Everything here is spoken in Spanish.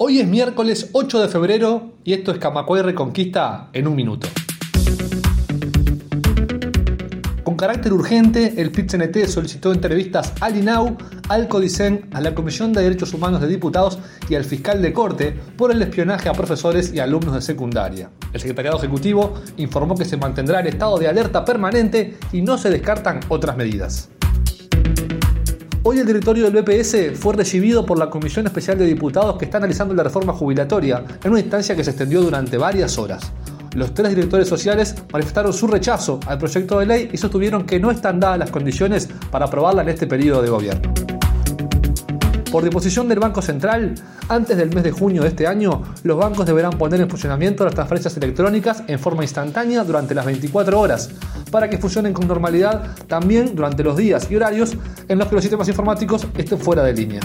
Hoy es miércoles 8 de febrero y esto es Camacuay Reconquista en un minuto. Con carácter urgente, el pit solicitó entrevistas al INAU, al CODICEN, a la Comisión de Derechos Humanos de Diputados y al fiscal de corte por el espionaje a profesores y alumnos de secundaria. El secretariado ejecutivo informó que se mantendrá el estado de alerta permanente y no se descartan otras medidas. Hoy el directorio del BPS fue recibido por la Comisión Especial de Diputados que está analizando la reforma jubilatoria, en una instancia que se extendió durante varias horas. Los tres directores sociales manifestaron su rechazo al proyecto de ley y sostuvieron que no están dadas las condiciones para aprobarla en este periodo de gobierno. Por disposición del Banco Central, antes del mes de junio de este año, los bancos deberán poner en funcionamiento las transferencias electrónicas en forma instantánea durante las 24 horas, para que funcionen con normalidad también durante los días y horarios en los que los sistemas informáticos estén fuera de línea.